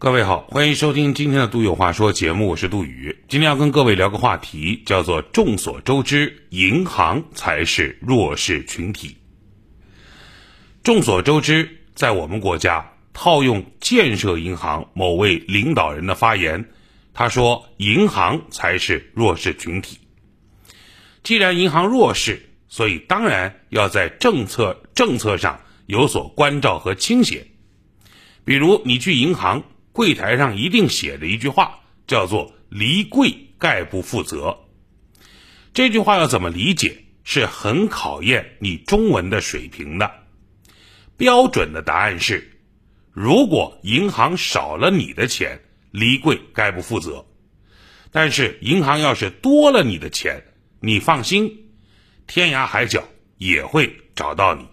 各位好，欢迎收听今天的《杜有话说》节目，我是杜宇。今天要跟各位聊个话题，叫做众所周知，银行才是弱势群体。众所周知，在我们国家，套用建设银行某位领导人的发言，他说：“银行才是弱势群体。既然银行弱势，所以当然要在政策政策上有所关照和倾斜。比如你去银行。”柜台上一定写着一句话，叫做“离柜概不负责”。这句话要怎么理解，是很考验你中文的水平的。标准的答案是：如果银行少了你的钱，离柜概不负责；但是银行要是多了你的钱，你放心，天涯海角也会找到你。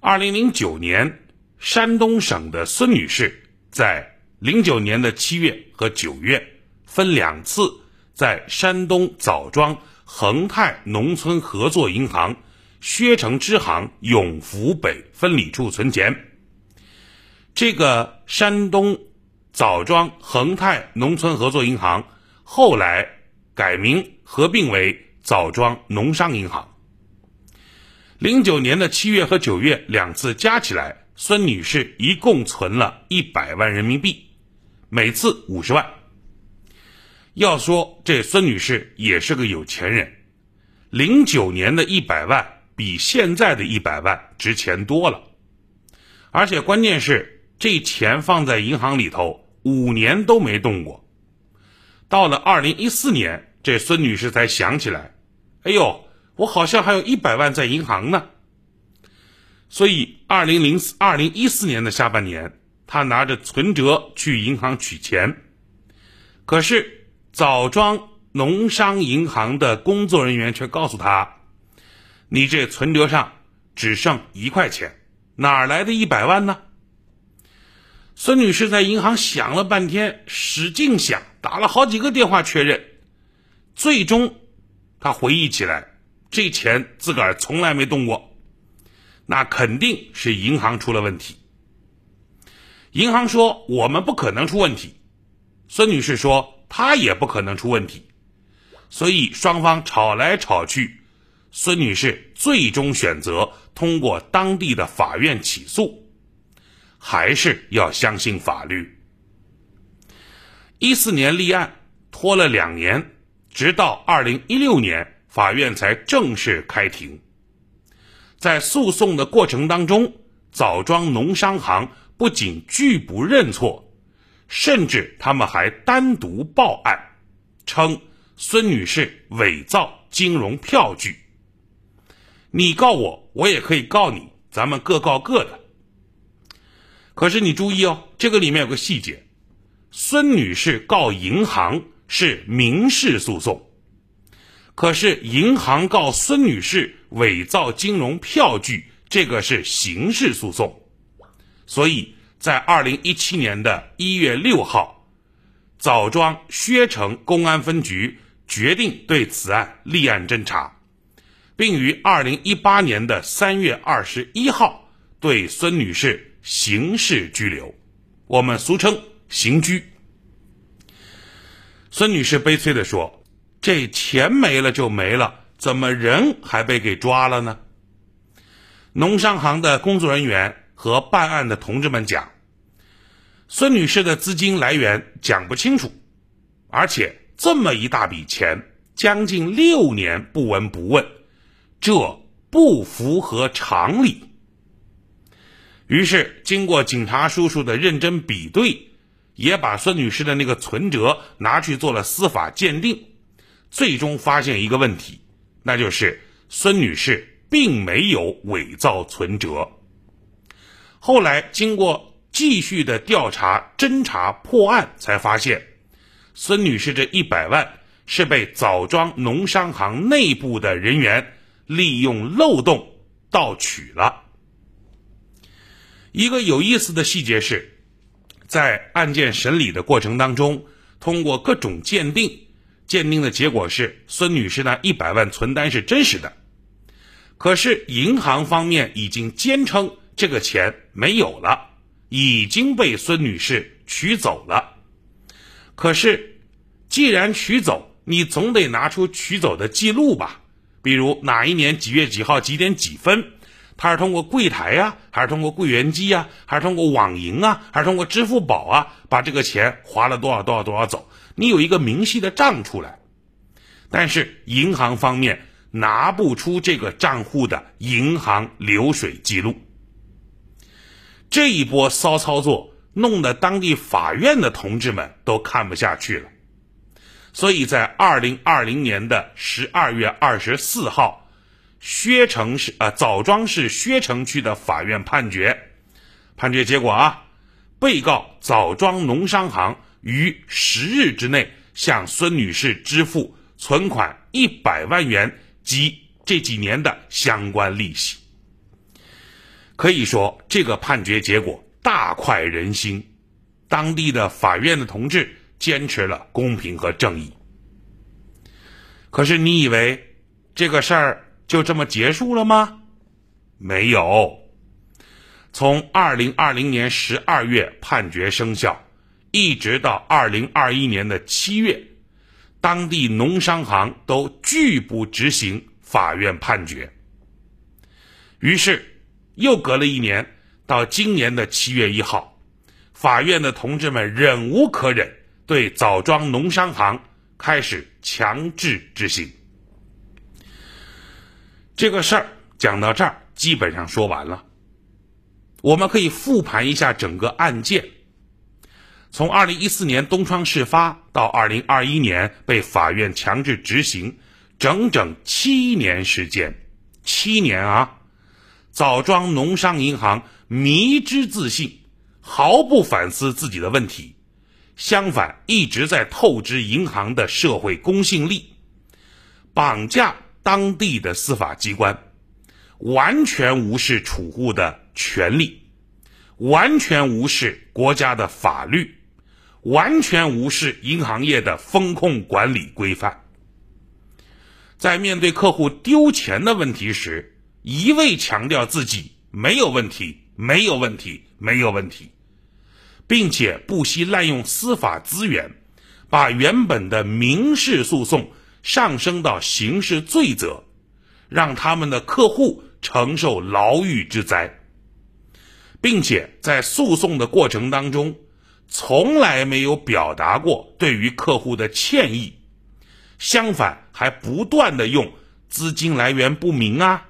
二零零九年。山东省的孙女士在零九年的七月和九月分两次在山东枣庄恒泰农村合作银行薛城支行永福北分理处存钱。这个山东枣庄恒泰农村合作银行后来改名合并为枣庄农商银行。零九年的七月和九月两次加起来。孙女士一共存了一百万人民币，每次五十万。要说这孙女士也是个有钱人，零九年的一百万比现在的一百万值钱多了，而且关键是这钱放在银行里头五年都没动过，到了二零一四年，这孙女士才想起来，哎呦，我好像还有一百万在银行呢。所以，二零零四、二零一四年的下半年，他拿着存折去银行取钱，可是枣庄农商银行的工作人员却告诉他：“你这存折上只剩一块钱，哪来的一百万呢？”孙女士在银行想了半天，使劲想，打了好几个电话确认，最终她回忆起来，这钱自个儿从来没动过。那肯定是银行出了问题。银行说我们不可能出问题，孙女士说她也不可能出问题，所以双方吵来吵去，孙女士最终选择通过当地的法院起诉，还是要相信法律。一四年立案，拖了两年，直到二零一六年，法院才正式开庭。在诉讼的过程当中，枣庄农商行不仅拒不认错，甚至他们还单独报案，称孙女士伪造金融票据。你告我，我也可以告你，咱们各告各的。可是你注意哦，这个里面有个细节：孙女士告银行是民事诉讼，可是银行告孙女士。伪造金融票据，这个是刑事诉讼，所以在二零一七年的一月六号，枣庄薛城公安分局决定对此案立案侦查，并于二零一八年的三月二十一号对孙女士刑事拘留，我们俗称刑拘。孙女士悲催地说：“这钱没了就没了。”怎么人还被给抓了呢？农商行的工作人员和办案的同志们讲，孙女士的资金来源讲不清楚，而且这么一大笔钱，将近六年不闻不问，这不符合常理。于是，经过警察叔叔的认真比对，也把孙女士的那个存折拿去做了司法鉴定，最终发现一个问题。那就是孙女士并没有伪造存折。后来经过继续的调查侦查破案，才发现孙女士这一百万是被枣庄农商行内部的人员利用漏洞盗取了。一个有意思的细节是，在案件审理的过程当中，通过各种鉴定。鉴定的结果是，孙女士那一百万存单是真实的，可是银行方面已经坚称这个钱没有了，已经被孙女士取走了。可是，既然取走，你总得拿出取走的记录吧？比如哪一年几月几号几点几分，他是通过柜台呀，还是通过柜员机呀，还是通过网银啊，还是通过支付宝啊，把这个钱划了多少多少多少走？你有一个明细的账出来。但是银行方面拿不出这个账户的银行流水记录。这一波骚操作弄得当地法院的同志们都看不下去了，所以在二零二零年的十二月二十四号，薛城市啊枣庄市薛城区的法院判决，判决结果啊，被告枣庄农商行于十日之内向孙女士支付存款一百万元及这几年的相关利息。可以说，这个判决结果大快人心，当地的法院的同志坚持了公平和正义。可是，你以为这个事儿就这么结束了吗？没有。从二零二零年十二月判决生效，一直到二零二一年的七月，当地农商行都拒不执行法院判决。于是。又隔了一年，到今年的七月一号，法院的同志们忍无可忍，对枣庄农商行开始强制执行。这个事儿讲到这儿，基本上说完了。我们可以复盘一下整个案件，从二零一四年东窗事发到二零二一年被法院强制执行，整整七年时间，七年啊！枣庄农商银行迷之自信，毫不反思自己的问题，相反一直在透支银行的社会公信力，绑架当地的司法机关，完全无视储户的权利，完全无视国家的法律，完全无视银行业的风控管理规范。在面对客户丢钱的问题时，一味强调自己没有问题，没有问题，没有问题，并且不惜滥用司法资源，把原本的民事诉讼上升到刑事罪责，让他们的客户承受牢狱之灾，并且在诉讼的过程当中，从来没有表达过对于客户的歉意，相反还不断的用资金来源不明啊。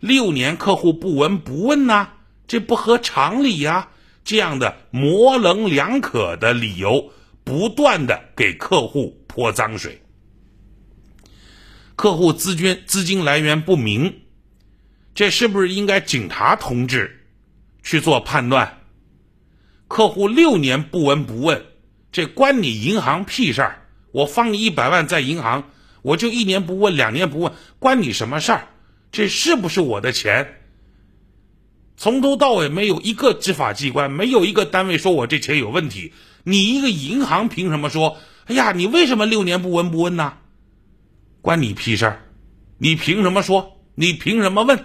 六年客户不闻不问呐，这不合常理呀！这样的模棱两可的理由，不断的给客户泼脏水。客户资金资金来源不明，这是不是应该警察同志去做判断？客户六年不闻不问，这关你银行屁事儿！我放你一百万在银行，我就一年不问，两年不问，关你什么事儿？这是不是我的钱？从头到尾没有一个执法机关，没有一个单位说我这钱有问题。你一个银行凭什么说？哎呀，你为什么六年不闻不问呢？关你屁事儿！你凭什么说？你凭什么问？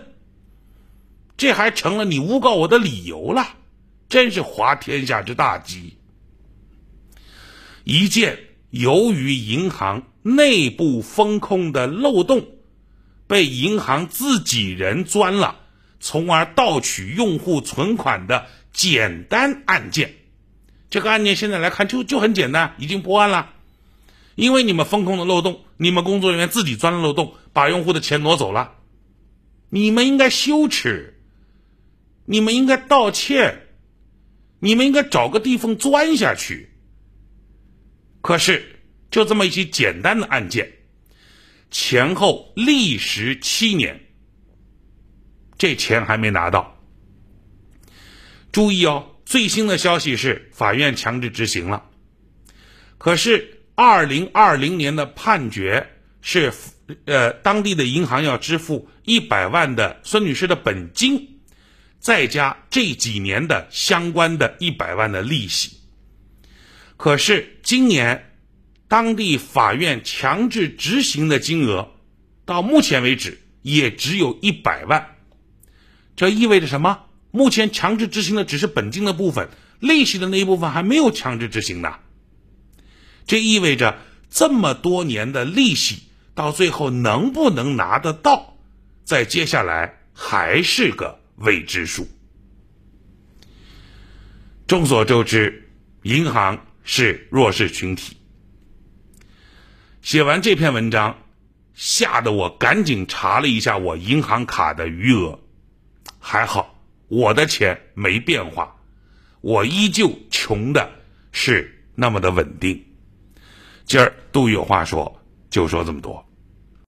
这还成了你诬告我的理由了，真是滑天下之大稽。一件由于银行内部风控的漏洞。被银行自己人钻了，从而盗取用户存款的简单案件，这个案件现在来看就就很简单，已经破案了。因为你们风控的漏洞，你们工作人员自己钻了漏洞，把用户的钱挪走了，你们应该羞耻，你们应该道歉，你们应该找个地缝钻下去。可是就这么一起简单的案件。前后历时七年，这钱还没拿到。注意哦，最新的消息是法院强制执行了。可是二零二零年的判决是，呃，当地的银行要支付一百万的孙女士的本金，再加这几年的相关的一百万的利息。可是今年。当地法院强制执行的金额，到目前为止也只有一百万。这意味着什么？目前强制执行的只是本金的部分，利息的那一部分还没有强制执行呢。这意味着这么多年的利息到最后能不能拿得到，在接下来还是个未知数。众所周知，银行是弱势群体。写完这篇文章，吓得我赶紧查了一下我银行卡的余额，还好我的钱没变化，我依旧穷的是那么的稳定。今儿杜宇有话说，就说这么多。